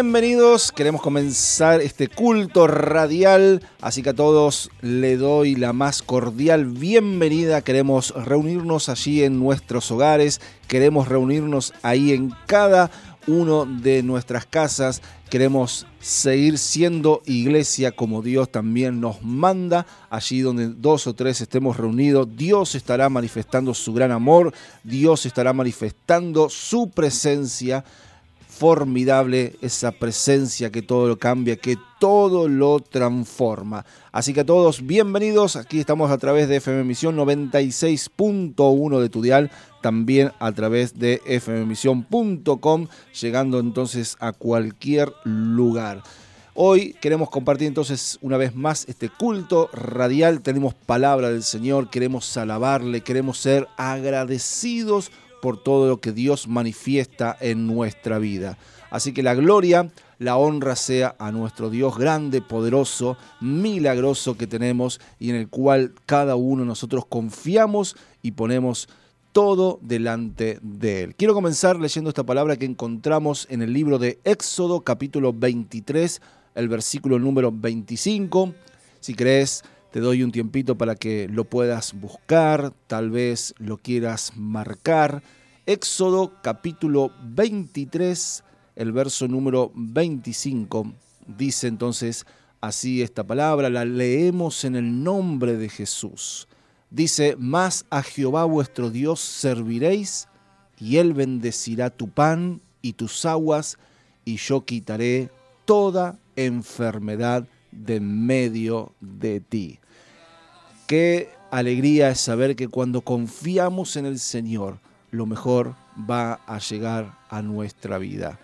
Bienvenidos. Queremos comenzar este culto radial, así que a todos le doy la más cordial bienvenida. Queremos reunirnos allí en nuestros hogares, queremos reunirnos ahí en cada uno de nuestras casas. Queremos seguir siendo iglesia como Dios también nos manda. Allí donde dos o tres estemos reunidos, Dios estará manifestando su gran amor, Dios estará manifestando su presencia formidable esa presencia que todo lo cambia, que todo lo transforma. Así que a todos, bienvenidos. Aquí estamos a través de FM Misión 96.1 de Tudial, también a través de fmmisión.com, llegando entonces a cualquier lugar. Hoy queremos compartir entonces una vez más este culto radial. Tenemos palabra del Señor, queremos alabarle, queremos ser agradecidos por todo lo que Dios manifiesta en nuestra vida. Así que la gloria, la honra sea a nuestro Dios grande, poderoso, milagroso que tenemos y en el cual cada uno de nosotros confiamos y ponemos todo delante de Él. Quiero comenzar leyendo esta palabra que encontramos en el libro de Éxodo capítulo 23, el versículo número 25. Si crees, te doy un tiempito para que lo puedas buscar, tal vez lo quieras marcar. Éxodo capítulo 23, el verso número 25, dice entonces así esta palabra, la leemos en el nombre de Jesús. Dice, más a Jehová vuestro Dios serviréis, y él bendecirá tu pan y tus aguas, y yo quitaré toda enfermedad de medio de ti. Qué alegría es saber que cuando confiamos en el Señor, lo mejor va a llegar a nuestra vida.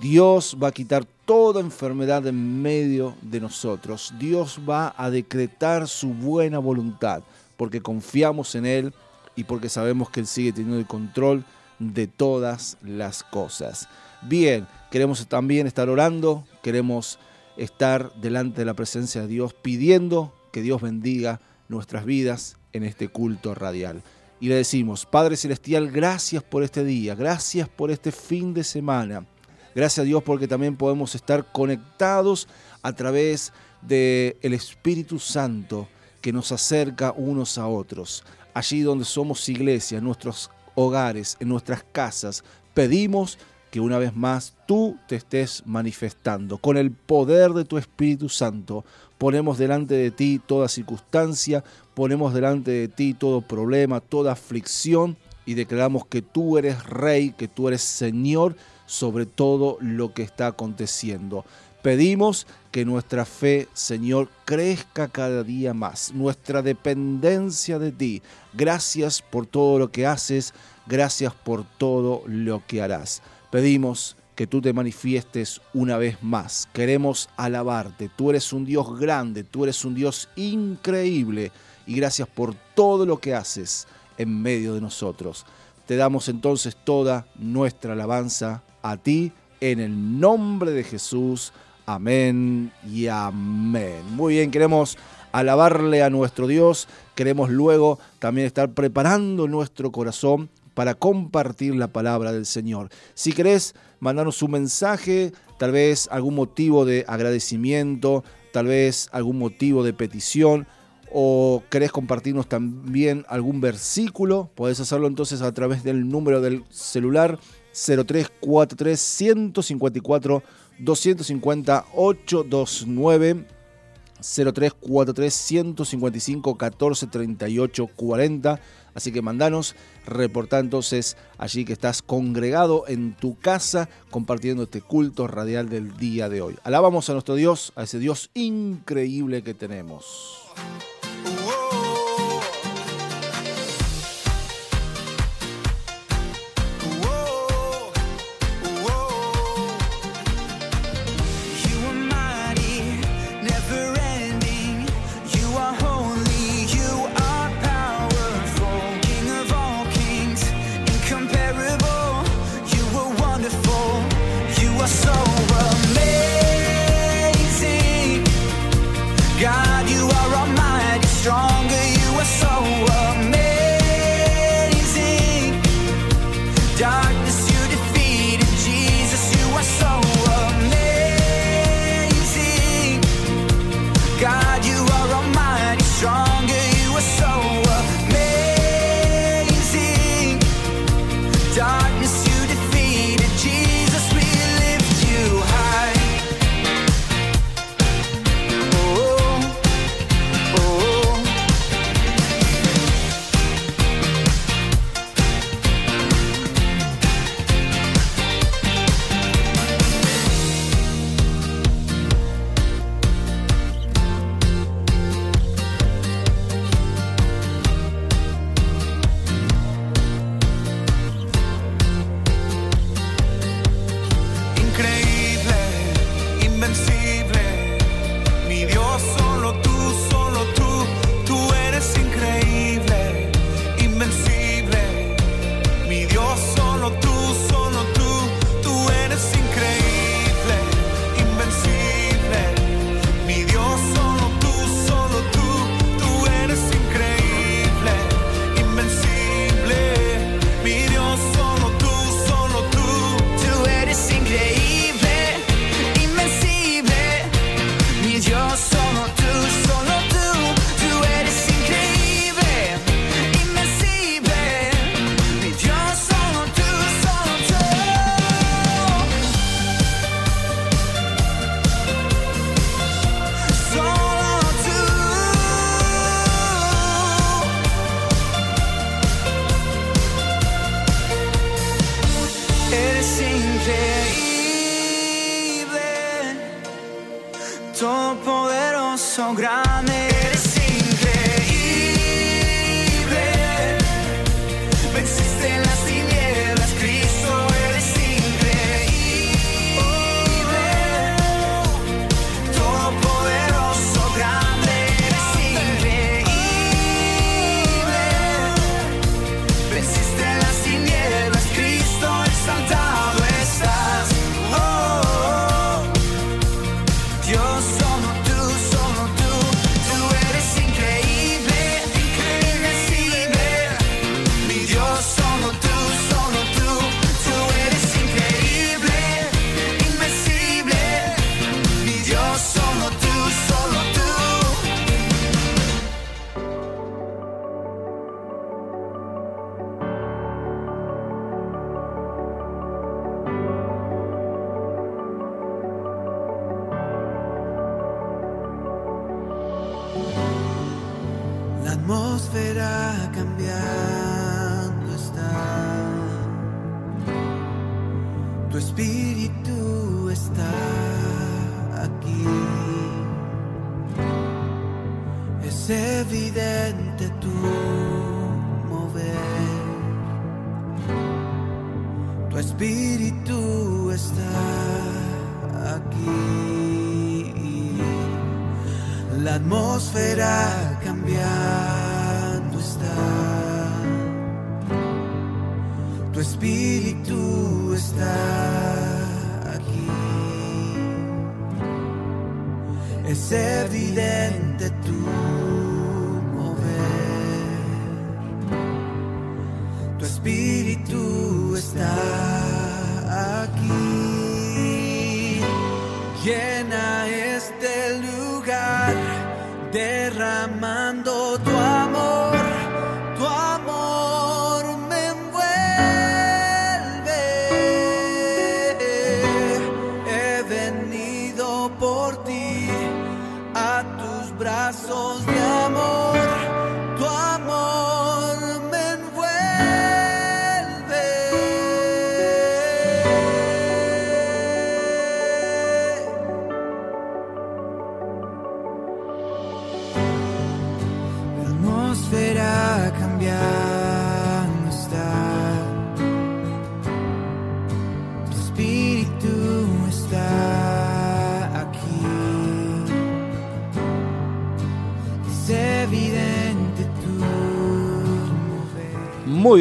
Dios va a quitar toda enfermedad en medio de nosotros. Dios va a decretar su buena voluntad porque confiamos en Él y porque sabemos que Él sigue teniendo el control de todas las cosas. Bien, queremos también estar orando, queremos estar delante de la presencia de Dios pidiendo que Dios bendiga nuestras vidas en este culto radial. Y le decimos, Padre Celestial, gracias por este día, gracias por este fin de semana. Gracias a Dios porque también podemos estar conectados a través del el Espíritu Santo que nos acerca unos a otros. allí donde somos iglesia, en nuestros hogares, en nuestras casas, pedimos que una vez más tú te estés manifestando. Con el poder de tu Espíritu Santo ponemos delante de ti toda circunstancia, ponemos delante de ti todo problema, toda aflicción y declaramos que tú eres rey, que tú eres Señor sobre todo lo que está aconteciendo. Pedimos que nuestra fe, Señor, crezca cada día más, nuestra dependencia de ti. Gracias por todo lo que haces, gracias por todo lo que harás. Pedimos que tú te manifiestes una vez más. Queremos alabarte. Tú eres un Dios grande, tú eres un Dios increíble y gracias por todo lo que haces en medio de nosotros. Te damos entonces toda nuestra alabanza a ti en el nombre de Jesús. Amén y amén. Muy bien, queremos alabarle a nuestro Dios. Queremos luego también estar preparando nuestro corazón para compartir la palabra del Señor. Si querés mandarnos un mensaje, tal vez algún motivo de agradecimiento, tal vez algún motivo de petición, o querés compartirnos también algún versículo, podés hacerlo entonces a través del número del celular 0343 154 250 829 0343 155 14 38 40. Así que mandanos, reportá entonces allí que estás congregado en tu casa compartiendo este culto radial del día de hoy. Alabamos a nuestro Dios, a ese Dios increíble que tenemos.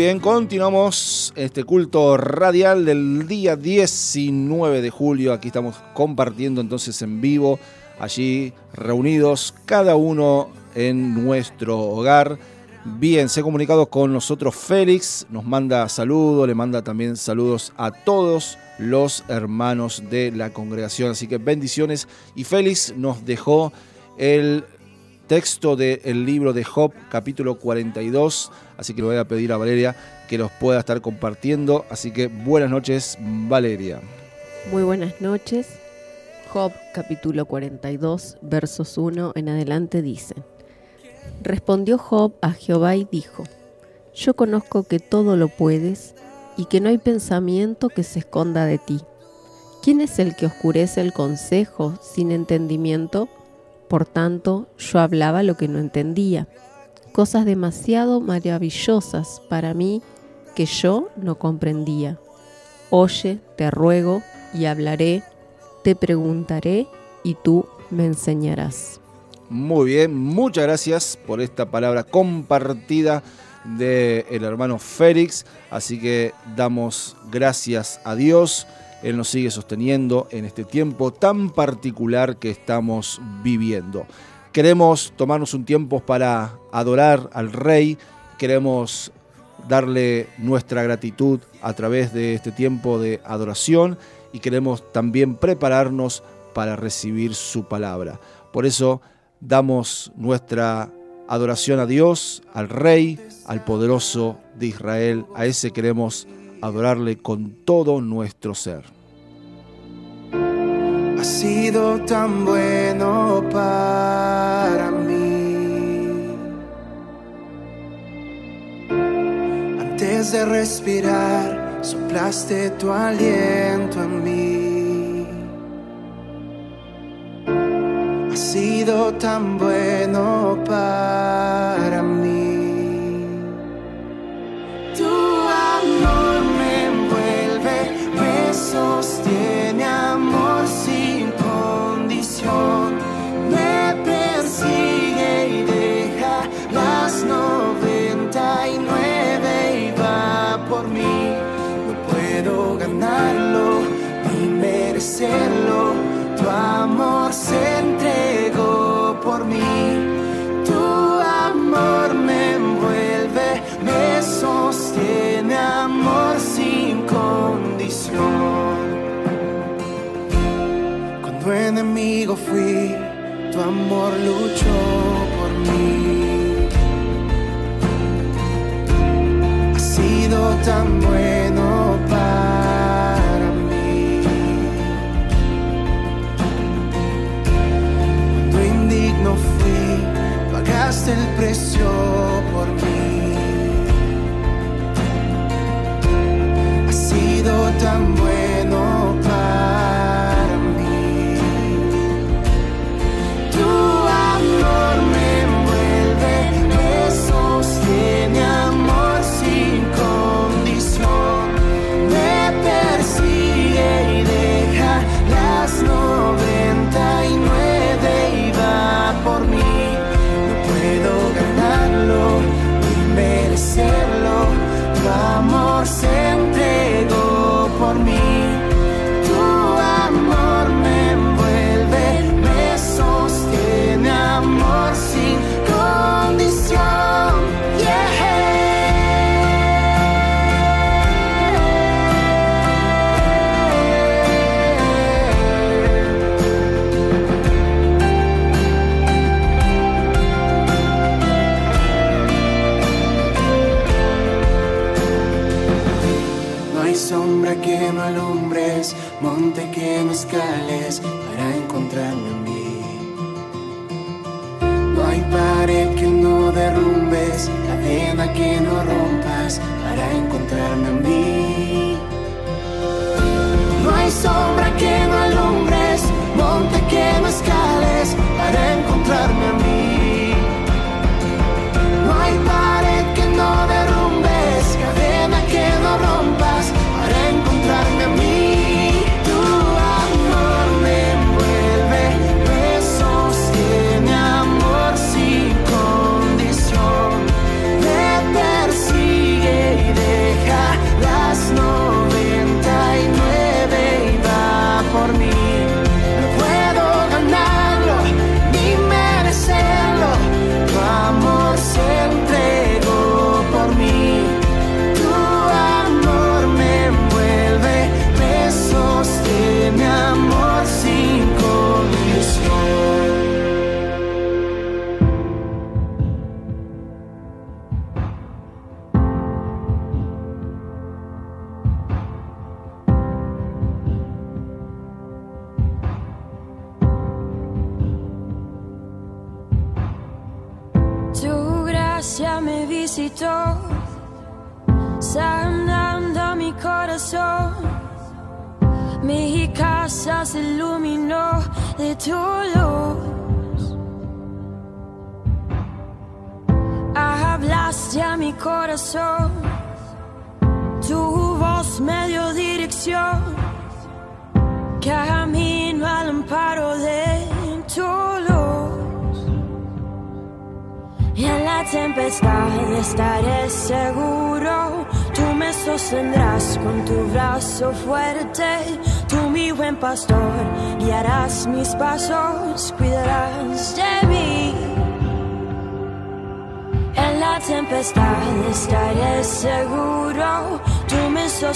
Bien, continuamos este culto radial del día 19 de julio. Aquí estamos compartiendo entonces en vivo, allí reunidos, cada uno en nuestro hogar. Bien, se ha comunicado con nosotros Félix, nos manda saludos, le manda también saludos a todos los hermanos de la congregación. Así que bendiciones. Y Félix nos dejó el texto del libro de Job, capítulo 42. Así que le voy a pedir a Valeria que los pueda estar compartiendo. Así que buenas noches, Valeria. Muy buenas noches. Job capítulo 42 versos 1 en adelante dice, Respondió Job a Jehová y dijo, Yo conozco que todo lo puedes y que no hay pensamiento que se esconda de ti. ¿Quién es el que oscurece el consejo sin entendimiento? Por tanto, yo hablaba lo que no entendía, cosas demasiado maravillosas para mí que yo no comprendía. Oye, te ruego, y hablaré, te preguntaré, y tú me enseñarás. Muy bien, muchas gracias por esta palabra compartida del hermano Félix. Así que damos gracias a Dios. Él nos sigue sosteniendo en este tiempo tan particular que estamos viviendo. Queremos tomarnos un tiempo para adorar al Rey. Queremos darle nuestra gratitud a través de este tiempo de adoración y queremos también prepararnos para recibir su palabra. Por eso damos nuestra adoración a Dios, al Rey, al poderoso de Israel. A ese queremos adorarle con todo nuestro ser. Ha sido tan bueno para mí. Antes de respirar, soplaste tu aliento en mí. Ha sido tan bueno para mí. Tu amor me envuelve, me sostiene, se entregó por mí. Tu amor me envuelve, me sostiene, amor sin condición. Cuando enemigo fui, tu amor luchó por mí. Ha sido tan bueno no fui, pagaste el precio por mí. ha sido tan bueno. Que no alumbres, monte que no escales para encontrarme a mí. No hay pared que no derrumbes, cadena que no rompas para encontrarme a mí. No hay sombra que no alumbres, monte que no escales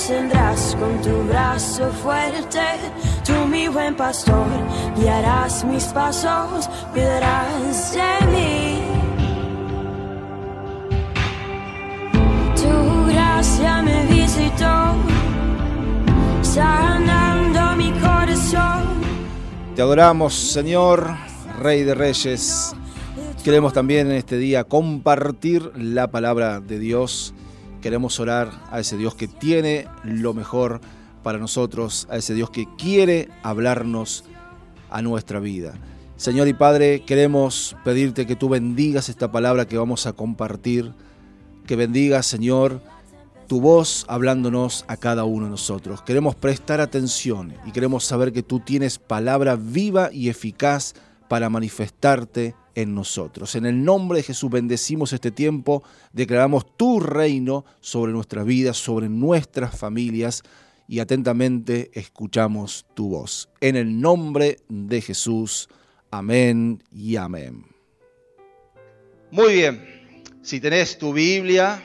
sostendrás con tu brazo fuerte. Tú, mi buen pastor, guiarás mis pasos, cuidarás de mí. Tu gracia me visitó, sanando mi corazón. Te adoramos, Señor, Rey de Reyes. Queremos también en este día compartir la palabra de Dios. Queremos orar a ese Dios que tiene lo mejor para nosotros, a ese Dios que quiere hablarnos a nuestra vida. Señor y Padre, queremos pedirte que tú bendigas esta palabra que vamos a compartir, que bendigas, Señor, tu voz hablándonos a cada uno de nosotros. Queremos prestar atención y queremos saber que tú tienes palabra viva y eficaz para manifestarte en nosotros. En el nombre de Jesús bendecimos este tiempo, declaramos tu reino sobre nuestras vidas, sobre nuestras familias y atentamente escuchamos tu voz. En el nombre de Jesús, amén y amén. Muy bien, si tenés tu Biblia,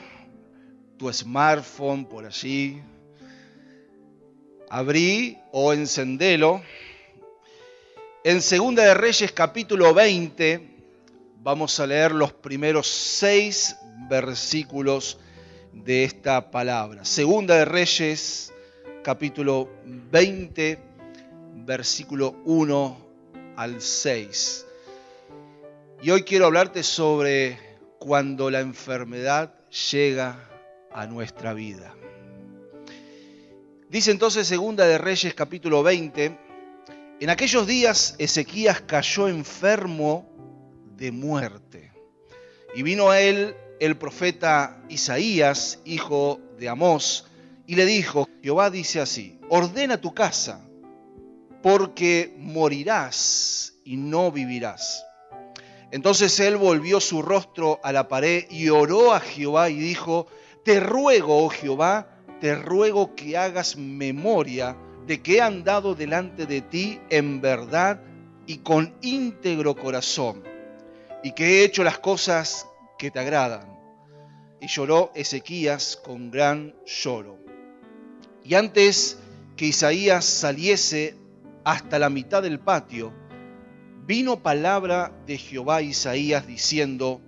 tu smartphone por allí, abrí o encendelo. En Segunda de Reyes capítulo 20 vamos a leer los primeros seis versículos de esta palabra. Segunda de Reyes capítulo 20 versículo 1 al 6. Y hoy quiero hablarte sobre cuando la enfermedad llega a nuestra vida. Dice entonces Segunda de Reyes capítulo 20, en aquellos días Ezequías cayó enfermo de muerte. Y vino a él el profeta Isaías, hijo de Amós, y le dijo, Jehová dice así, ordena tu casa, porque morirás y no vivirás. Entonces él volvió su rostro a la pared y oró a Jehová y dijo, te ruego, oh Jehová, te ruego que hagas memoria de que he andado delante de ti en verdad y con íntegro corazón, y que he hecho las cosas que te agradan. Y lloró Ezequías con gran lloro. Y antes que Isaías saliese hasta la mitad del patio, vino palabra de Jehová a Isaías diciendo,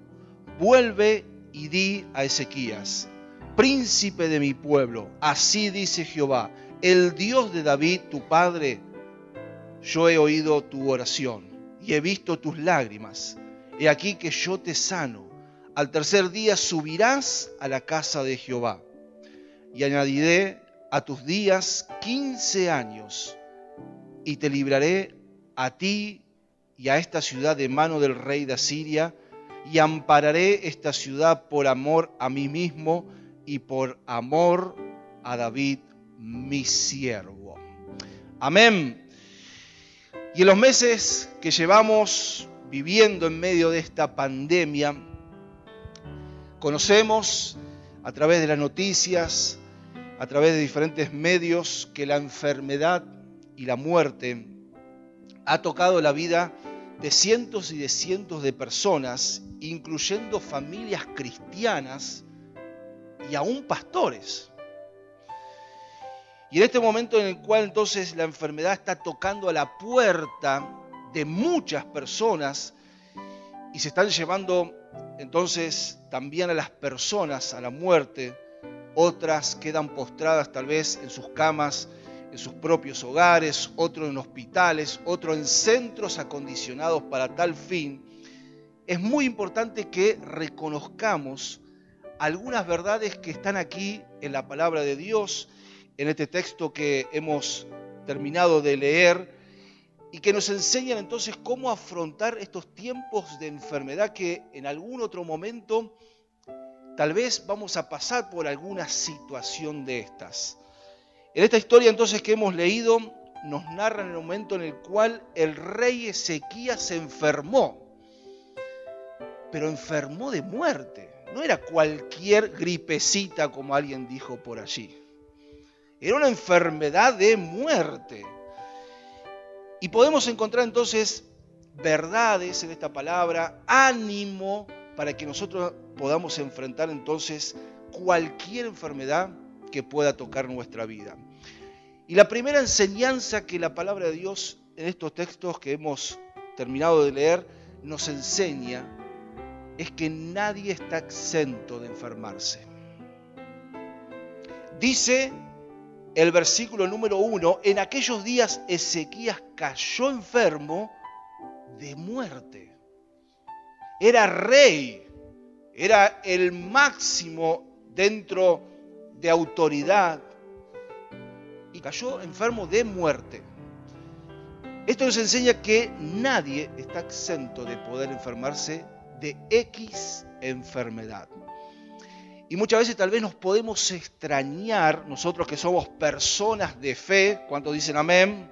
vuelve y di a Ezequías, príncipe de mi pueblo, así dice Jehová, el Dios de David, tu padre, yo he oído tu oración y he visto tus lágrimas. He aquí que yo te sano. Al tercer día subirás a la casa de Jehová y añadiré a tus días quince años y te libraré a ti y a esta ciudad de mano del rey de Asiria y ampararé esta ciudad por amor a mí mismo y por amor a David mi siervo. Amén. Y en los meses que llevamos viviendo en medio de esta pandemia, conocemos a través de las noticias, a través de diferentes medios, que la enfermedad y la muerte ha tocado la vida de cientos y de cientos de personas, incluyendo familias cristianas y aún pastores. Y en este momento en el cual entonces la enfermedad está tocando a la puerta de muchas personas y se están llevando entonces también a las personas a la muerte, otras quedan postradas tal vez en sus camas, en sus propios hogares, otros en hospitales, otros en centros acondicionados para tal fin, es muy importante que reconozcamos algunas verdades que están aquí en la palabra de Dios, en este texto que hemos terminado de leer, y que nos enseñan entonces cómo afrontar estos tiempos de enfermedad que en algún otro momento tal vez vamos a pasar por alguna situación de estas. En esta historia entonces que hemos leído nos narran el momento en el cual el rey Ezequías se enfermó, pero enfermó de muerte. No era cualquier gripecita como alguien dijo por allí. Era una enfermedad de muerte. Y podemos encontrar entonces verdades en esta palabra, ánimo para que nosotros podamos enfrentar entonces cualquier enfermedad que pueda tocar nuestra vida. Y la primera enseñanza que la palabra de Dios en estos textos que hemos terminado de leer nos enseña es que nadie está exento de enfermarse. Dice el versículo número uno, en aquellos días Ezequías cayó enfermo de muerte. Era rey, era el máximo dentro de autoridad y cayó enfermo de muerte. Esto nos enseña que nadie está exento de poder enfermarse de X enfermedad. Y muchas veces tal vez nos podemos extrañar, nosotros que somos personas de fe, ¿cuántos dicen amén?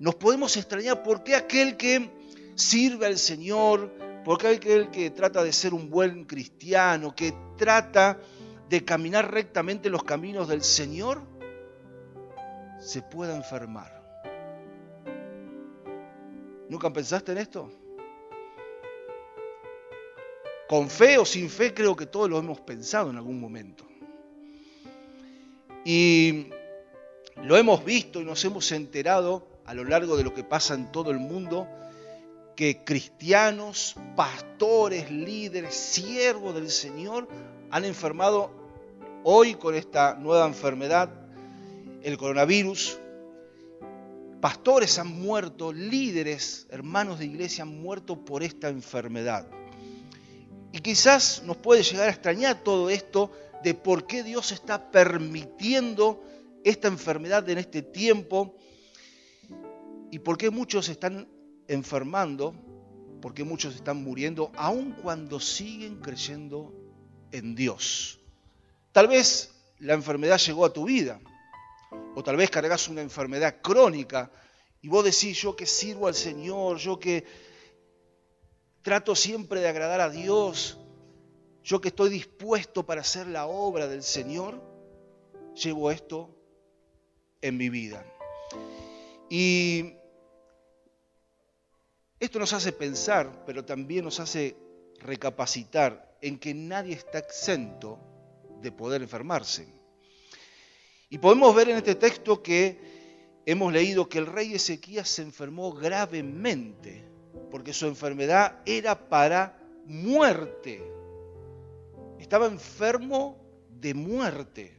Nos podemos extrañar por qué aquel que sirve al Señor, por qué aquel que trata de ser un buen cristiano, que trata de caminar rectamente los caminos del Señor, se pueda enfermar. ¿Nunca pensaste en esto? Con fe o sin fe, creo que todos lo hemos pensado en algún momento. Y lo hemos visto y nos hemos enterado a lo largo de lo que pasa en todo el mundo, que cristianos, pastores, líderes, siervos del Señor han enfermado hoy con esta nueva enfermedad, el coronavirus. Pastores han muerto, líderes, hermanos de iglesia han muerto por esta enfermedad. Y quizás nos puede llegar a extrañar todo esto de por qué Dios está permitiendo esta enfermedad en este tiempo y por qué muchos están enfermando, por qué muchos están muriendo, aun cuando siguen creyendo en Dios. Tal vez la enfermedad llegó a tu vida, o tal vez cargas una enfermedad crónica y vos decís, yo que sirvo al Señor, yo que trato siempre de agradar a Dios, yo que estoy dispuesto para hacer la obra del Señor, llevo esto en mi vida. Y esto nos hace pensar, pero también nos hace recapacitar en que nadie está exento de poder enfermarse. Y podemos ver en este texto que hemos leído que el rey Ezequías se enfermó gravemente, porque su enfermedad era para muerte. Estaba enfermo de muerte.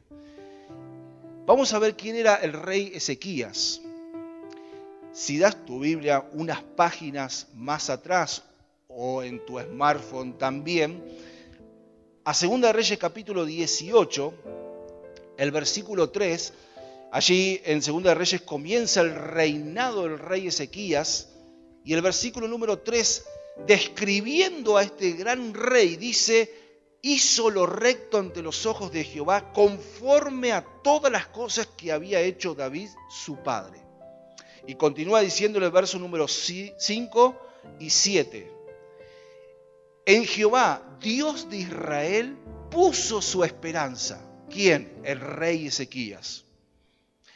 Vamos a ver quién era el rey Ezequías. Si das tu Biblia unas páginas más atrás o en tu smartphone también, a 2 Reyes capítulo 18, el versículo 3, allí en 2 Reyes comienza el reinado del rey Ezequías y el versículo número 3, describiendo a este gran rey, dice, hizo lo recto ante los ojos de Jehová conforme a todas las cosas que había hecho David su padre. Y continúa diciéndole el verso número 5 y 7. En Jehová, Dios de Israel, puso su esperanza. ¿Quién? El rey Ezequías.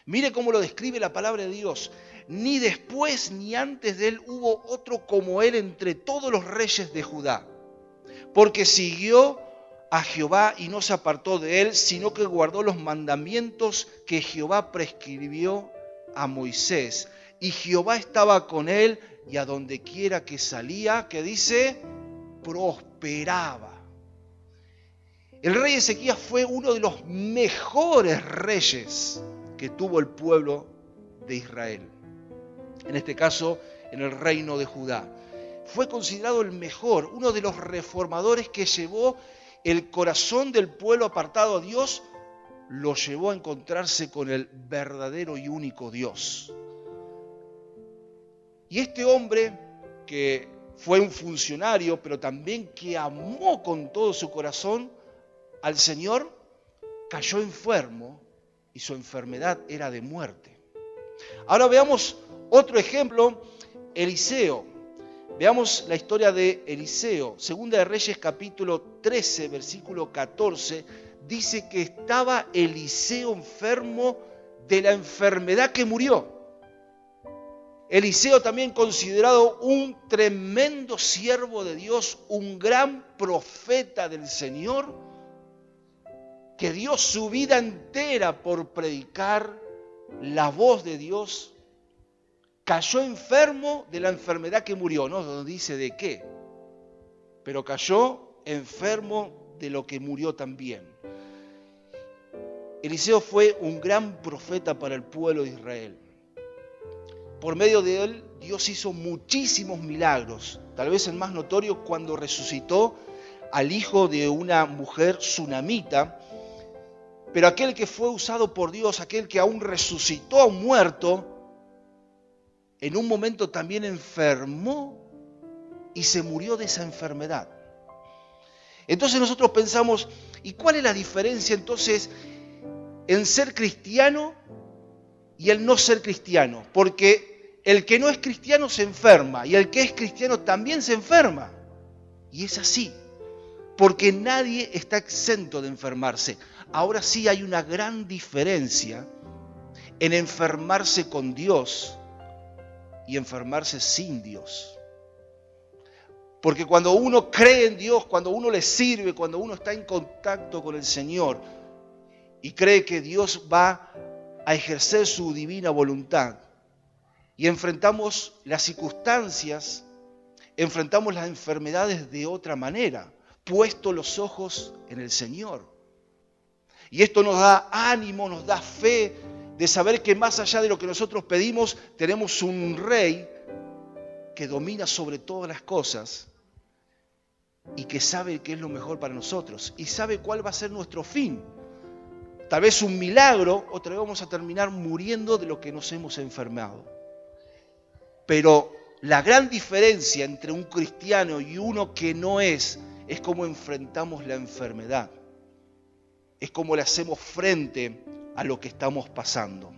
Mire cómo lo describe la palabra de Dios. Ni después ni antes de él hubo otro como él entre todos los reyes de Judá. Porque siguió a Jehová y no se apartó de él, sino que guardó los mandamientos que Jehová prescribió a Moisés. Y Jehová estaba con él y a donde quiera que salía, que dice, prosperaba. El rey Ezequías fue uno de los mejores reyes que tuvo el pueblo de Israel. En este caso, en el reino de Judá. Fue considerado el mejor, uno de los reformadores que llevó el corazón del pueblo apartado a Dios, lo llevó a encontrarse con el verdadero y único Dios. Y este hombre que fue un funcionario, pero también que amó con todo su corazón al Señor, cayó enfermo y su enfermedad era de muerte. Ahora veamos otro ejemplo, Eliseo. Veamos la historia de Eliseo. Segunda de Reyes capítulo 13, versículo 14, dice que estaba Eliseo enfermo de la enfermedad que murió. Eliseo también considerado un tremendo siervo de Dios, un gran profeta del Señor, que dio su vida entera por predicar la voz de Dios, cayó enfermo de la enfermedad que murió, no dice de qué, pero cayó enfermo de lo que murió también. Eliseo fue un gran profeta para el pueblo de Israel. Por medio de él, Dios hizo muchísimos milagros. Tal vez el más notorio cuando resucitó al hijo de una mujer tsunamita. Pero aquel que fue usado por Dios, aquel que aún resucitó a un muerto, en un momento también enfermó y se murió de esa enfermedad. Entonces nosotros pensamos, ¿y cuál es la diferencia entonces en ser cristiano y el no ser cristiano? Porque el que no es cristiano se enferma y el que es cristiano también se enferma. Y es así, porque nadie está exento de enfermarse. Ahora sí hay una gran diferencia en enfermarse con Dios y enfermarse sin Dios. Porque cuando uno cree en Dios, cuando uno le sirve, cuando uno está en contacto con el Señor y cree que Dios va a ejercer su divina voluntad, y enfrentamos las circunstancias, enfrentamos las enfermedades de otra manera, puesto los ojos en el Señor. Y esto nos da ánimo, nos da fe de saber que más allá de lo que nosotros pedimos, tenemos un rey que domina sobre todas las cosas y que sabe qué es lo mejor para nosotros y sabe cuál va a ser nuestro fin. tal vez un milagro, o tal vez vamos a terminar muriendo de lo que nos hemos enfermado. Pero la gran diferencia entre un cristiano y uno que no es, es cómo enfrentamos la enfermedad. Es cómo le hacemos frente a lo que estamos pasando.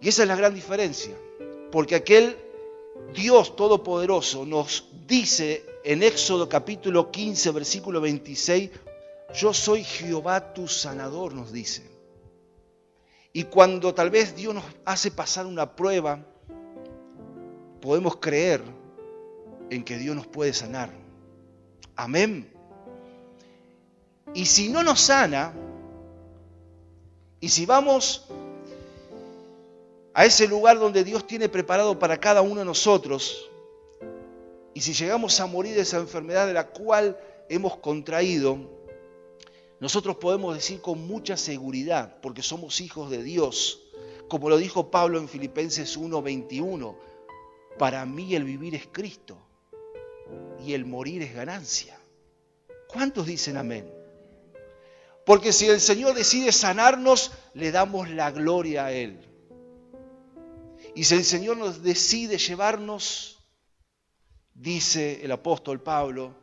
Y esa es la gran diferencia. Porque aquel Dios Todopoderoso nos dice en Éxodo capítulo 15, versículo 26, yo soy Jehová tu sanador, nos dice. Y cuando tal vez Dios nos hace pasar una prueba, podemos creer en que Dios nos puede sanar. Amén. Y si no nos sana, y si vamos a ese lugar donde Dios tiene preparado para cada uno de nosotros, y si llegamos a morir de esa enfermedad de la cual hemos contraído, nosotros podemos decir con mucha seguridad, porque somos hijos de Dios, como lo dijo Pablo en Filipenses 1:21, para mí el vivir es Cristo y el morir es ganancia. ¿Cuántos dicen amén? Porque si el Señor decide sanarnos, le damos la gloria a Él. Y si el Señor nos decide llevarnos, dice el apóstol Pablo,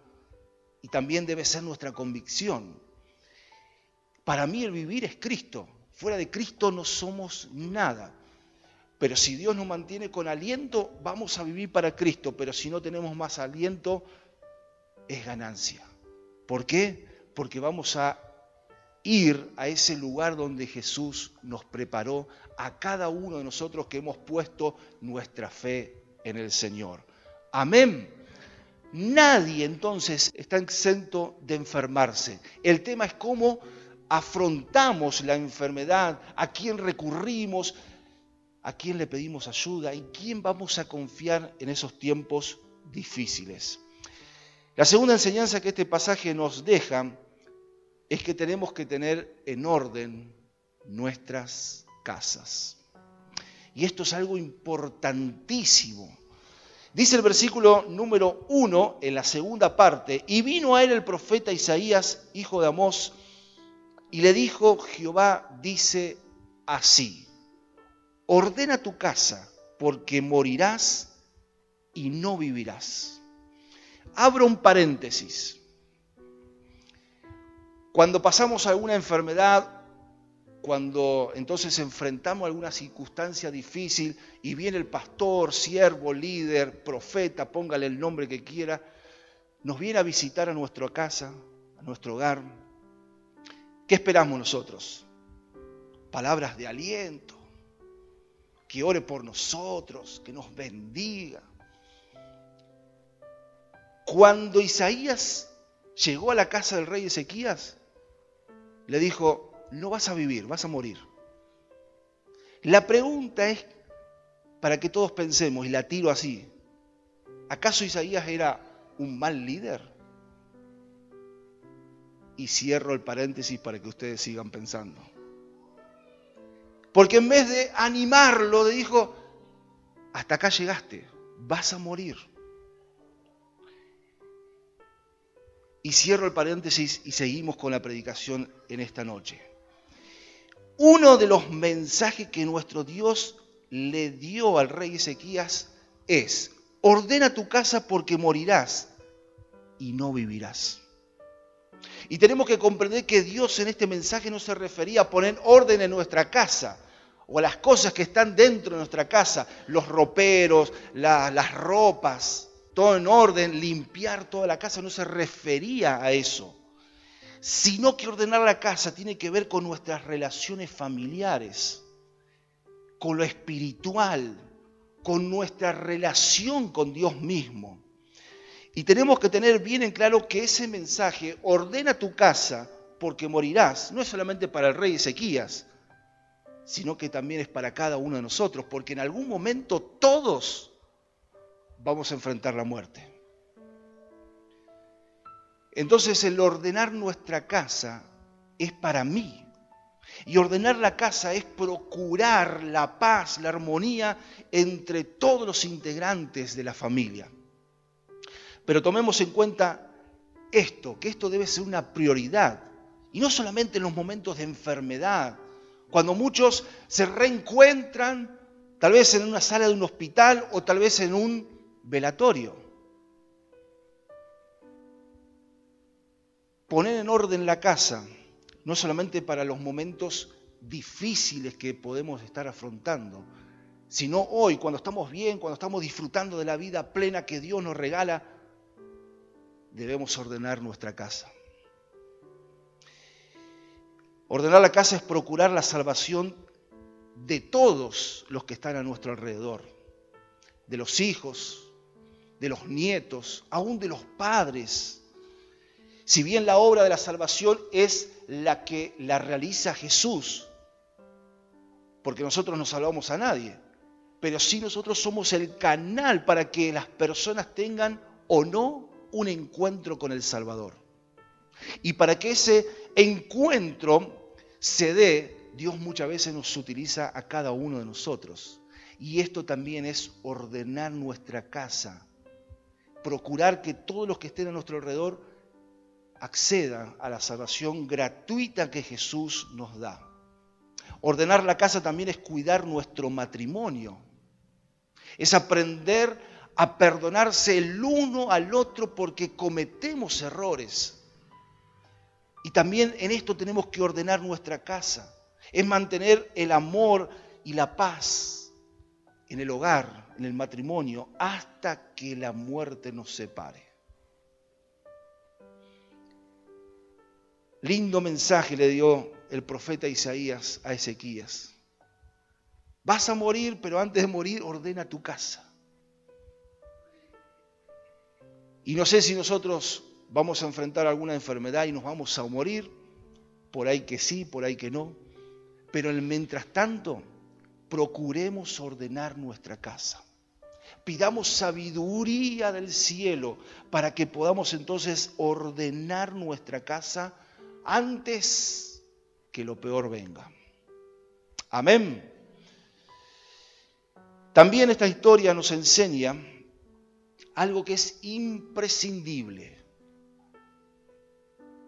y también debe ser nuestra convicción, para mí el vivir es Cristo. Fuera de Cristo no somos nada. Pero si Dios nos mantiene con aliento, vamos a vivir para Cristo. Pero si no tenemos más aliento, es ganancia. ¿Por qué? Porque vamos a ir a ese lugar donde Jesús nos preparó a cada uno de nosotros que hemos puesto nuestra fe en el Señor. Amén. Nadie entonces está exento de enfermarse. El tema es cómo afrontamos la enfermedad, a quién recurrimos, a quién le pedimos ayuda y quién vamos a confiar en esos tiempos difíciles. La segunda enseñanza que este pasaje nos deja es que tenemos que tener en orden nuestras casas. Y esto es algo importantísimo. Dice el versículo número uno en la segunda parte, y vino a él el profeta Isaías, hijo de Amós, y le dijo, Jehová dice así, ordena tu casa, porque morirás y no vivirás. Abro un paréntesis. Cuando pasamos alguna enfermedad, cuando entonces enfrentamos alguna circunstancia difícil y viene el pastor, siervo, líder, profeta, póngale el nombre que quiera, nos viene a visitar a nuestra casa, a nuestro hogar, ¿Qué esperamos nosotros? Palabras de aliento, que ore por nosotros, que nos bendiga. Cuando Isaías llegó a la casa del rey Ezequías, le dijo, no vas a vivir, vas a morir. La pregunta es, para que todos pensemos, y la tiro así, ¿acaso Isaías era un mal líder? Y cierro el paréntesis para que ustedes sigan pensando. Porque en vez de animarlo, le dijo, hasta acá llegaste, vas a morir. Y cierro el paréntesis y seguimos con la predicación en esta noche. Uno de los mensajes que nuestro Dios le dio al rey Ezequías es, ordena tu casa porque morirás y no vivirás. Y tenemos que comprender que Dios en este mensaje no se refería a poner orden en nuestra casa o a las cosas que están dentro de nuestra casa, los roperos, las ropas, todo en orden, limpiar toda la casa, no se refería a eso. Sino que ordenar la casa tiene que ver con nuestras relaciones familiares, con lo espiritual, con nuestra relación con Dios mismo. Y tenemos que tener bien en claro que ese mensaje, ordena tu casa porque morirás, no es solamente para el rey Ezequías, sino que también es para cada uno de nosotros, porque en algún momento todos vamos a enfrentar la muerte. Entonces el ordenar nuestra casa es para mí. Y ordenar la casa es procurar la paz, la armonía entre todos los integrantes de la familia. Pero tomemos en cuenta esto, que esto debe ser una prioridad Y no solamente en los momentos de enfermedad, cuando muchos se reencuentran, tal vez en una sala de un hospital o tal vez en un velatorio. Poner en orden la casa, no solamente para los momentos difíciles que podemos estar afrontando, sino hoy, cuando estamos bien, cuando estamos disfrutando de la vida plena que Dios nos regala, debemos ordenar nuestra casa. Ordenar la casa es procurar la salvación de todos los que están a nuestro alrededor, de los hijos, de los nietos, aún de los padres. Si bien la obra de la salvación es la que la realiza Jesús, porque nosotros no salvamos a nadie, pero sí nosotros somos el canal para que las personas tengan o no un encuentro con el Salvador. Y para que ese encuentro se dé, Dios muchas veces nos utiliza a cada uno de nosotros. Y esto también es ordenar nuestra casa, procurar que todos los que estén a nuestro alrededor accedan a la salvación gratuita que Jesús nos da. Ordenar la casa también es cuidar nuestro matrimonio, es aprender a perdonarse el uno al otro porque cometemos errores. Y también en esto tenemos que ordenar nuestra casa. Es mantener el amor y la paz en el hogar, en el matrimonio, hasta que la muerte nos separe. Lindo mensaje le dio el profeta Isaías a Ezequías. Vas a morir, pero antes de morir ordena tu casa. Y no sé si nosotros vamos a enfrentar alguna enfermedad y nos vamos a morir, por ahí que sí, por ahí que no, pero en mientras tanto, procuremos ordenar nuestra casa. Pidamos sabiduría del cielo para que podamos entonces ordenar nuestra casa antes que lo peor venga. Amén. También esta historia nos enseña algo que es imprescindible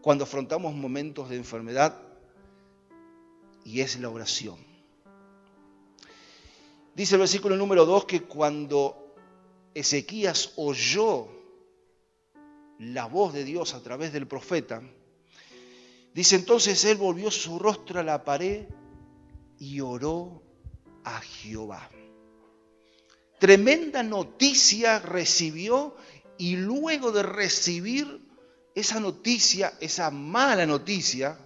cuando afrontamos momentos de enfermedad y es la oración. Dice el versículo número 2 que cuando Ezequías oyó la voz de Dios a través del profeta, dice entonces él volvió su rostro a la pared y oró a Jehová. Tremenda noticia recibió y luego de recibir esa noticia, esa mala noticia,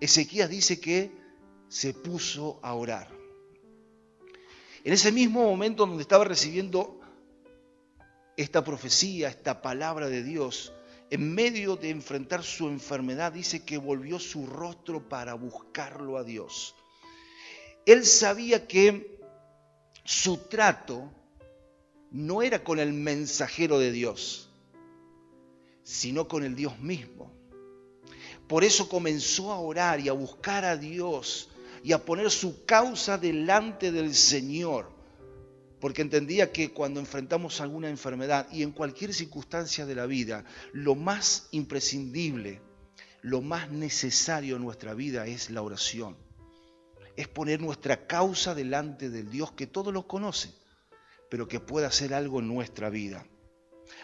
Ezequías dice que se puso a orar. En ese mismo momento donde estaba recibiendo esta profecía, esta palabra de Dios, en medio de enfrentar su enfermedad, dice que volvió su rostro para buscarlo a Dios. Él sabía que su trato no era con el mensajero de Dios, sino con el Dios mismo. Por eso comenzó a orar y a buscar a Dios y a poner su causa delante del Señor, porque entendía que cuando enfrentamos alguna enfermedad y en cualquier circunstancia de la vida, lo más imprescindible, lo más necesario en nuestra vida es la oración. Es poner nuestra causa delante del Dios que todo lo conoce, pero que pueda hacer algo en nuestra vida.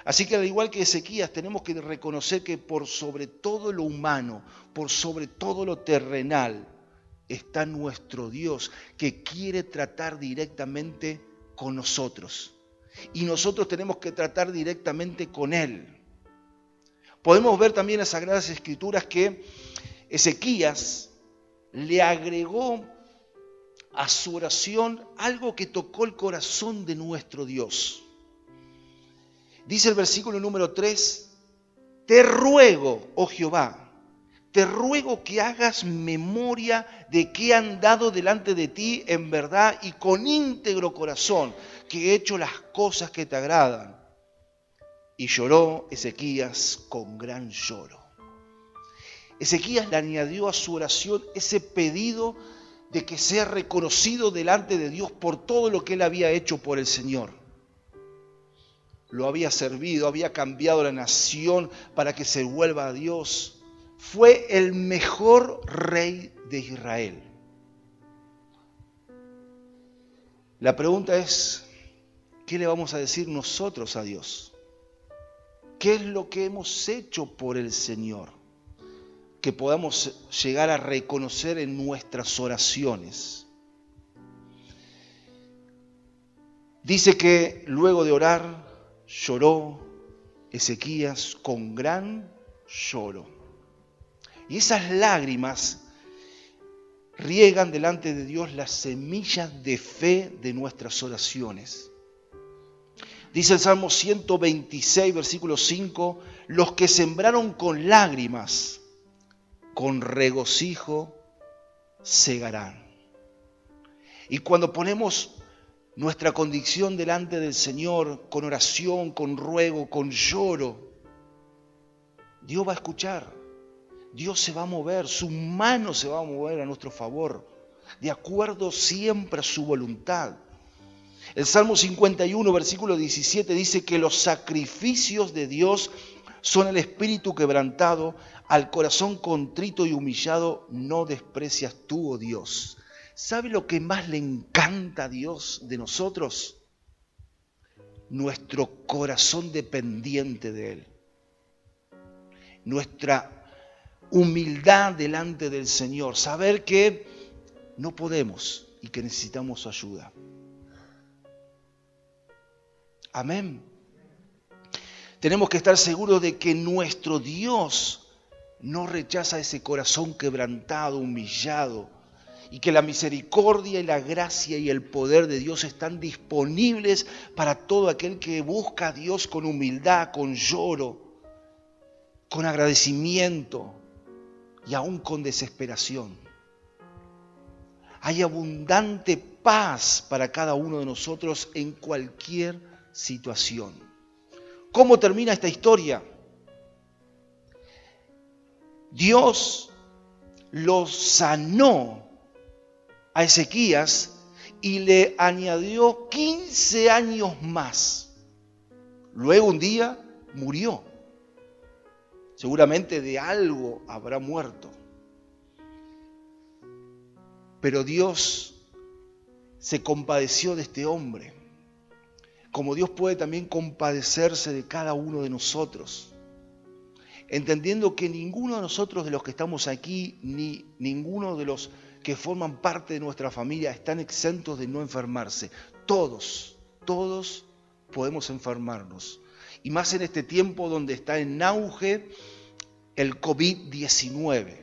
Así que al igual que Ezequías, tenemos que reconocer que por sobre todo lo humano, por sobre todo lo terrenal, está nuestro Dios que quiere tratar directamente con nosotros. Y nosotros tenemos que tratar directamente con Él. Podemos ver también en las Sagradas Escrituras que Ezequías le agregó a su oración algo que tocó el corazón de nuestro Dios. Dice el versículo número 3, te ruego, oh Jehová, te ruego que hagas memoria de que he andado delante de ti en verdad y con íntegro corazón, que he hecho las cosas que te agradan. Y lloró Ezequías con gran lloro. Ezequías le añadió a su oración ese pedido de que sea reconocido delante de Dios por todo lo que él había hecho por el Señor lo había servido, había cambiado la nación para que se vuelva a Dios, fue el mejor rey de Israel. La pregunta es, ¿qué le vamos a decir nosotros a Dios? ¿Qué es lo que hemos hecho por el Señor? Que podamos llegar a reconocer en nuestras oraciones. Dice que luego de orar lloró Ezequías con gran lloro. Y esas lágrimas riegan delante de Dios las semillas de fe de nuestras oraciones. Dice el Salmo 126, versículo 5, los que sembraron con lágrimas, con regocijo segarán. Y cuando ponemos nuestra condición delante del Señor con oración, con ruego, con lloro, Dios va a escuchar. Dios se va a mover, su mano se va a mover a nuestro favor, de acuerdo siempre a su voluntad. El Salmo 51, versículo 17 dice que los sacrificios de Dios son el espíritu quebrantado, al corazón contrito y humillado no desprecias tú, oh Dios. ¿Sabe lo que más le encanta a Dios de nosotros? Nuestro corazón dependiente de Él. Nuestra humildad delante del Señor, saber que no podemos y que necesitamos su ayuda. Amén. Tenemos que estar seguros de que nuestro Dios no rechaza ese corazón quebrantado, humillado, y que la misericordia y la gracia y el poder de Dios están disponibles para todo aquel que busca a Dios con humildad, con lloro, con agradecimiento, y aún con desesperación. Hay abundante paz para cada uno de nosotros en cualquier situación. ¿Cómo termina esta historia? Dios lo sanó a Ezequías y le añadió 15 años más. Luego un día murió. Seguramente de algo habrá muerto. Pero Dios se compadeció de este hombre, como Dios puede también compadecerse de cada uno de nosotros, entendiendo que ninguno de nosotros de los que estamos aquí, ni ninguno de los que forman parte de nuestra familia están exentos de no enfermarse. Todos, todos podemos enfermarnos y más en este tiempo donde está en auge el COVID-19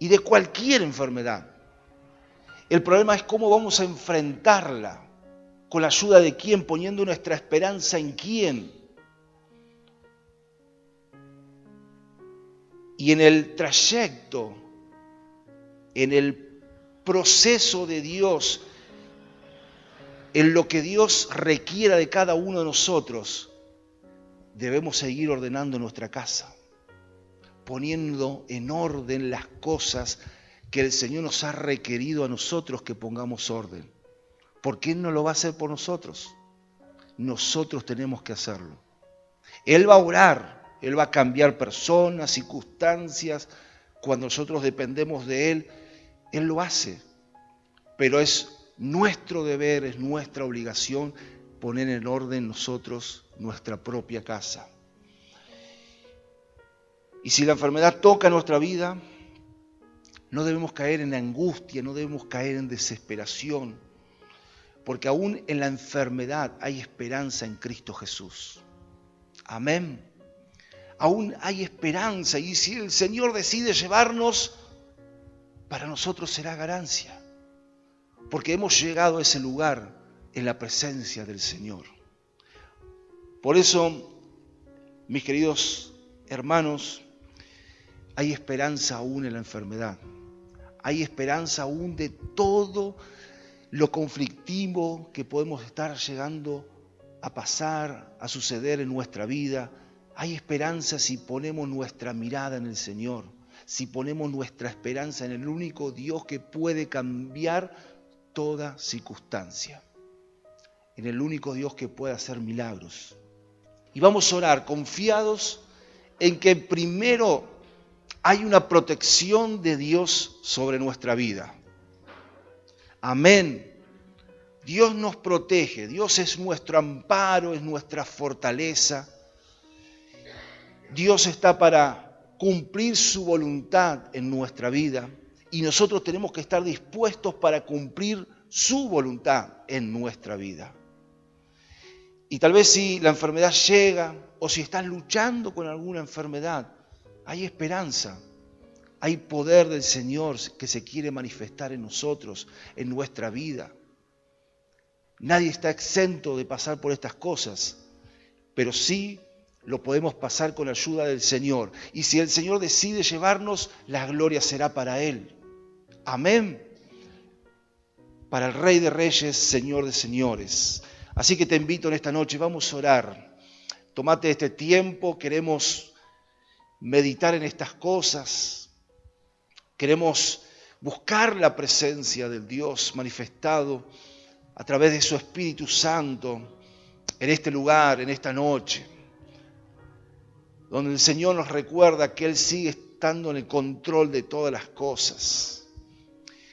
y de cualquier enfermedad. El problema es cómo vamos a enfrentarla, con la ayuda de quién, poniendo nuestra esperanza en quién. Y en el trayecto, en el proceso de Dios, en lo que Dios requiera de cada uno de nosotros, debemos seguir ordenando nuestra casa, poniendo en orden las cosas que el Señor nos ha requerido a nosotros que pongamos orden. Porque Él no lo va a hacer por nosotros. Nosotros tenemos que hacerlo. Él va a orar, Él va a cambiar personas, circunstancias. Cuando nosotros dependemos de Él, Él lo hace. Pero es nuestro deber, es nuestra obligación poner en orden nosotros nuestra propia casa. Y si la enfermedad toca nuestra vida, no debemos caer en angustia, no debemos caer en desesperación, porque aún en la enfermedad hay esperanza en Cristo Jesús. Amén. Aún hay esperanza y si el Señor decide llevarnos, para nosotros será ganancia porque hemos llegado a ese lugar en la presencia del Señor. Por eso, mis queridos hermanos, hay esperanza aún en la enfermedad. Hay esperanza aún de todo lo conflictivo que podemos estar llegando a pasar, a suceder en nuestra vida. Hay esperanza si ponemos nuestra mirada en el Señor, si ponemos nuestra esperanza en el único Dios que puede cambiar toda circunstancia, en el único Dios que puede hacer milagros. Y vamos a orar confiados en que primero hay una protección de Dios sobre nuestra vida. Amén. Dios nos protege, Dios es nuestro amparo, es nuestra fortaleza. Dios está para cumplir su voluntad en nuestra vida y nosotros tenemos que estar dispuestos para cumplir su voluntad en nuestra vida. Y tal vez si la enfermedad llega o si estás luchando con alguna enfermedad, hay esperanza, hay poder del Señor que se quiere manifestar en nosotros, en nuestra vida. Nadie está exento de pasar por estas cosas, pero sí lo podemos pasar con la ayuda del Señor. Y si el Señor decide llevarnos, la gloria será para Él. Amén. Para el Rey de Reyes, Señor de Señores. Así que te invito en esta noche, vamos a orar. Tomate este tiempo, queremos meditar en estas cosas. Queremos buscar la presencia del Dios manifestado a través de su Espíritu Santo en este lugar, en esta noche, donde el Señor nos recuerda que Él sigue estando en el control de todas las cosas,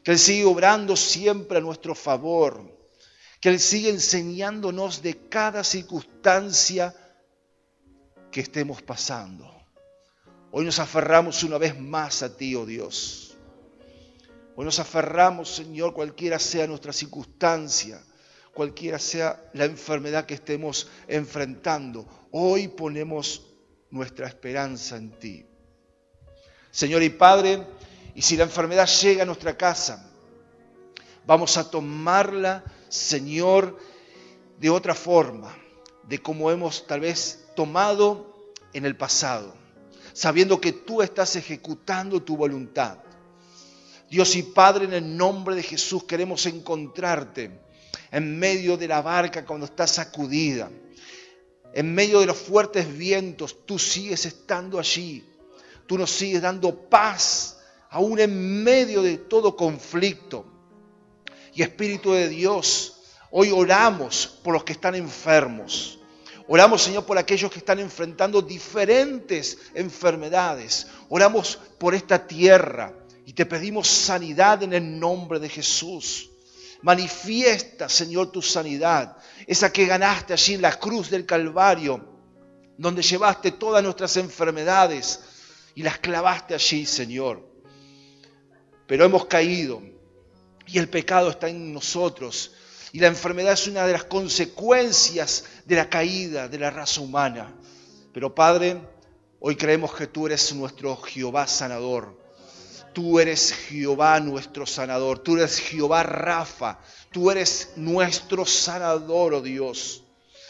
que Él sigue obrando siempre a nuestro favor, que Él sigue enseñándonos de cada circunstancia que estemos pasando. Hoy nos aferramos una vez más a ti, oh Dios. Hoy nos aferramos, Señor, cualquiera sea nuestra circunstancia, cualquiera sea la enfermedad que estemos enfrentando. Hoy ponemos nuestra esperanza en ti. Señor y Padre, y si la enfermedad llega a nuestra casa, vamos a tomarla, Señor, de otra forma, de como hemos tal vez tomado en el pasado, sabiendo que tú estás ejecutando tu voluntad Dios y Padre, en el nombre de Jesús queremos encontrarte en medio de la barca cuando está sacudida. En medio de los fuertes vientos, tú sigues estando allí. Tú nos sigues dando paz, aún en medio de todo conflicto. Y Espíritu de Dios, hoy oramos por los que están enfermos. Oramos, Señor, por aquellos que están enfrentando diferentes enfermedades. Oramos por esta tierra. Y te pedimos sanidad en el nombre de Jesús. Manifiesta, Señor, tu sanidad, esa que ganaste allí en la cruz del Calvario, donde llevaste todas nuestras enfermedades y las clavaste allí, Señor. Pero hemos caído. Y el pecado está en nosotros. Y la enfermedad es una de las consecuencias de la caída de la raza humana. Pero Padre, hoy creemos que tú eres nuestro Jehová sanador. Tú eres Jehová nuestro sanador, tú eres Jehová Rafa, tú eres nuestro sanador, oh Dios.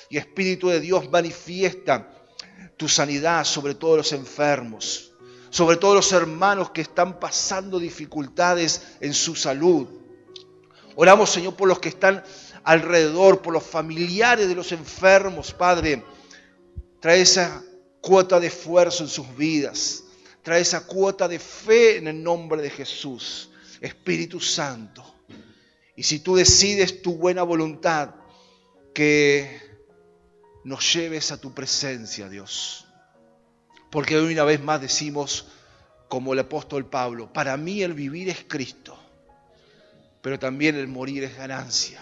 Y Espíritu de Dios manifiesta tu sanidad sobre todos los enfermos, sobre todos los hermanos que están pasando dificultades en su salud. Oramos, Señor, por los que están alrededor, por los familiares de los enfermos, Padre. Trae esa cuota de esfuerzo en sus vidas. Trae esa cuota de fe en el nombre de Jesús, Espíritu Santo. Y si tú decides tu buena voluntad, que nos lleves a tu presencia, Dios. Porque hoy una vez más decimos, como el apóstol Pablo, para mí el vivir es Cristo, pero también el morir es ganancia.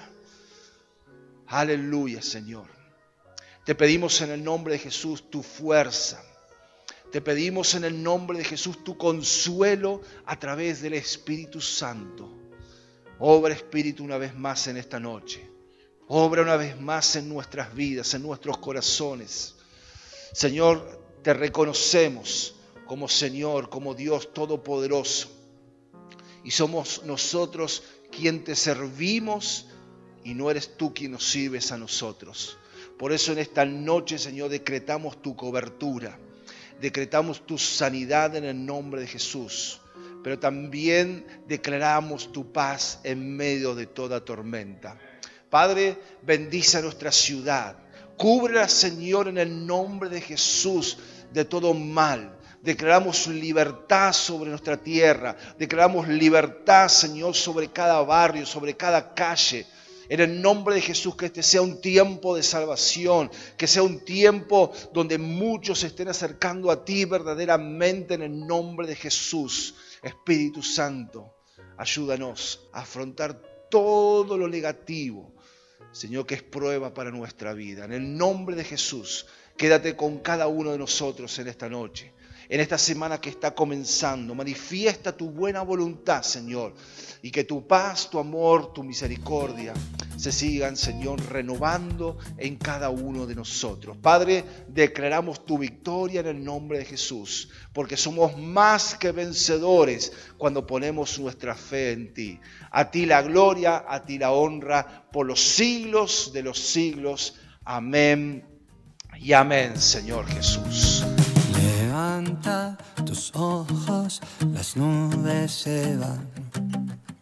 Aleluya, Señor. Te pedimos en el nombre de Jesús tu fuerza te pedimos en el nombre de Jesús tu consuelo a través del Espíritu Santo. Obra Espíritu una vez más en esta noche. Obra una vez más en nuestras vidas, en nuestros corazones. Señor, te reconocemos como Señor, como Dios Todopoderoso. Y somos nosotros quien te servimos y no eres tú quien nos sirves a nosotros. Por eso en esta noche, Señor, decretamos tu cobertura decretamos tu sanidad en el nombre de Jesús, pero también declaramos tu paz en medio de toda tormenta. Padre, bendice a nuestra ciudad. Cúbrela, Señor, en el nombre de Jesús de todo mal. Declaramos libertad sobre nuestra tierra. Declaramos libertad, Señor, sobre cada barrio, sobre cada calle En el nombre de Jesús, que este sea un tiempo de salvación, que sea un tiempo donde muchos se estén acercando a ti verdaderamente en el nombre de Jesús. Espíritu Santo, ayúdanos a afrontar todo lo negativo, Señor, que es prueba para nuestra vida. En el nombre de Jesús, quédate con cada uno de nosotros en esta noche en esta semana que está comenzando. Manifiesta tu buena voluntad, Señor, y que tu paz, tu amor, tu misericordia se sigan, Señor, renovando en cada uno de nosotros. Padre, declaramos tu victoria en el nombre de Jesús, porque somos más que vencedores cuando ponemos nuestra fe en ti. A ti la gloria, a ti la honra por los siglos de los siglos. Amén y amén, Señor Jesús. Levanta tus ojos, las nubes se van.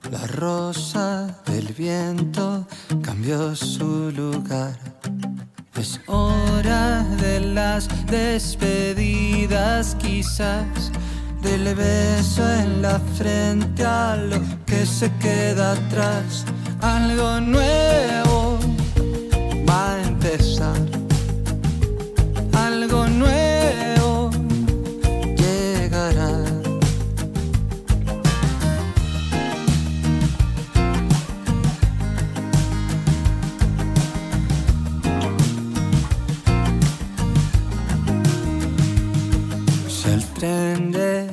La rosa del viento cambió su lugar. Es hora de las despedidas quizás, del beso en la frente a lo que se queda atrás. Algo nuevo va a empezar.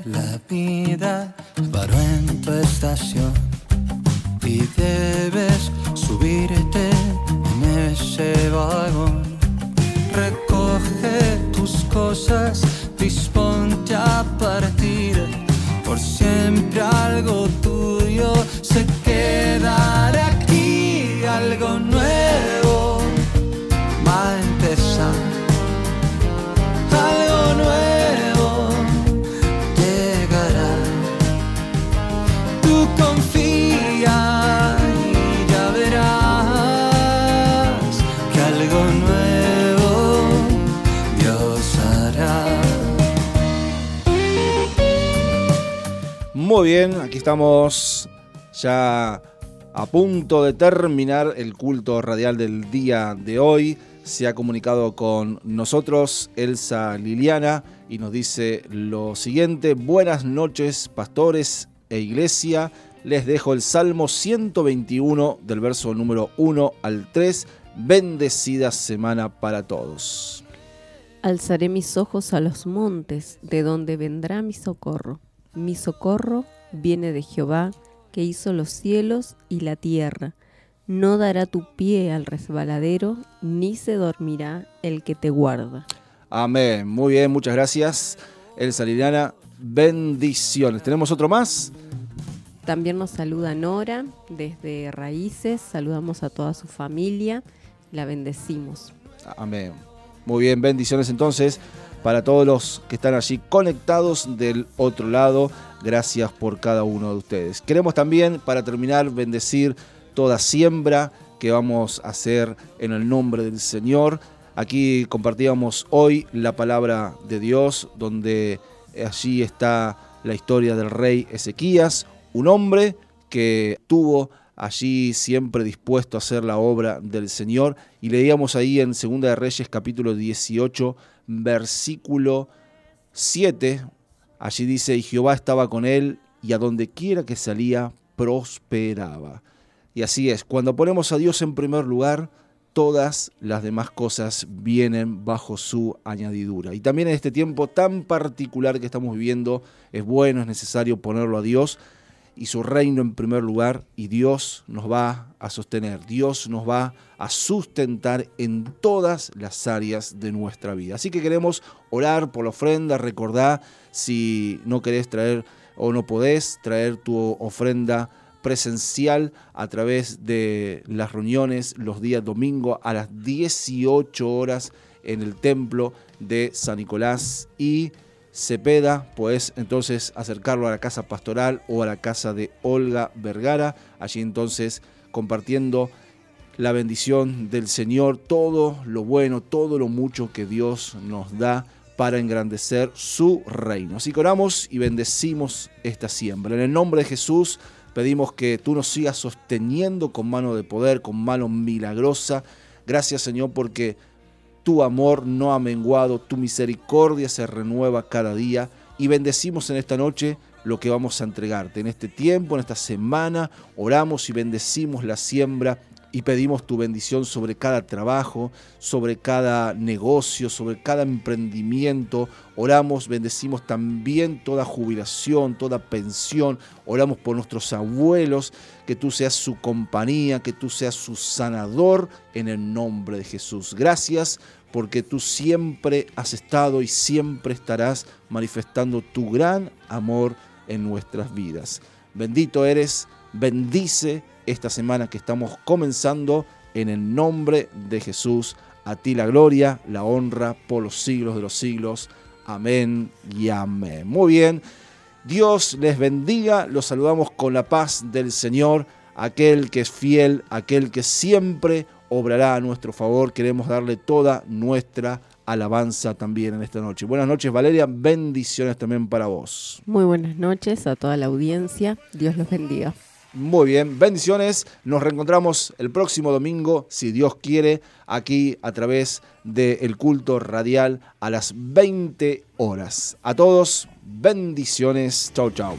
La vida paró en tu estación y bien, aquí estamos ya a punto de terminar el culto radial del día de hoy. Se ha comunicado con nosotros Elsa Liliana y nos dice lo siguiente. Buenas noches, pastores e iglesia. Les dejo el Salmo 121 del verso número 1 al 3. Bendecida semana para todos. Alzaré mis ojos a los montes, de donde vendrá mi socorro. Mi socorro viene de Jehová, que hizo los cielos y la tierra. No dará tu pie al resbaladero, ni se dormirá el que te guarda. Amén. Muy bien, muchas gracias. Elsa Liliana, bendiciones. ¿Tenemos otro más? También nos saluda Nora desde Raíces, saludamos a toda su familia, la bendecimos. Amén. Muy bien, bendiciones entonces para todos los que están allí conectados del otro lado. Gracias por cada uno de ustedes. Queremos también, para terminar, bendecir toda siembra que vamos a hacer en el nombre del Señor. Aquí compartíamos hoy la palabra de Dios, donde allí está la historia del rey Ezequías, un hombre que tuvo allí siempre dispuesto a hacer la obra del Señor. Y leíamos ahí en Segunda de Reyes capítulo 18, versículo 7. Allí dice, y Jehová estaba con él, y a donde quiera que salía, prosperaba. Y así es, cuando ponemos a Dios en primer lugar, todas las demás cosas vienen bajo su añadidura. Y también en este tiempo tan particular que estamos viviendo, es bueno, es necesario ponerlo a Dios y su reino en primer lugar y Dios nos va a sostener, Dios nos va a sustentar en todas las áreas de nuestra vida. Así que queremos orar por la ofrenda, recordá si no querés traer o no podés traer tu ofrenda presencial a través de las reuniones los días domingo a las 18 horas en el templo de San Nicolás y Cepeda, puedes entonces acercarlo a la casa pastoral o a la casa de Olga Vergara, allí entonces compartiendo la bendición del Señor, todo lo bueno, todo lo mucho que Dios nos da para engrandecer su reino. Así que oramos y bendecimos esta siembra. En el nombre de Jesús Pedimos que tú nos sigas sosteniendo con mano de poder, con mano milagrosa. Gracias Señor porque tu amor no ha menguado, tu misericordia se renueva cada día y bendecimos en esta noche lo que vamos a entregarte. En este tiempo, en esta semana, oramos y bendecimos la siembra y pedimos tu bendición sobre cada trabajo, sobre cada negocio, sobre cada emprendimiento. Oramos, bendecimos también toda jubilación, toda pensión. Oramos por nuestros abuelos, que tú seas su compañía, que tú seas su sanador en el nombre de Jesús. Gracias porque tú siempre has estado y siempre estarás manifestando tu gran amor en nuestras vidas. Bendito eres, bendice esta semana que estamos comenzando en el nombre de Jesús. A ti la gloria, la honra por los siglos de los siglos. Amén y amén. Muy bien. Dios les bendiga. Los saludamos con la paz del Señor. Aquel que es fiel, aquel que siempre obrará a nuestro favor. Queremos darle toda nuestra alabanza también en esta noche. Buenas noches Valeria, bendiciones también para vos. Muy buenas noches a toda la audiencia, Dios los bendiga. Muy bien, bendiciones. Nos reencontramos el próximo domingo, si Dios quiere, aquí a través del culto radial a las 20 horas. A todos, bendiciones. Chau, chau.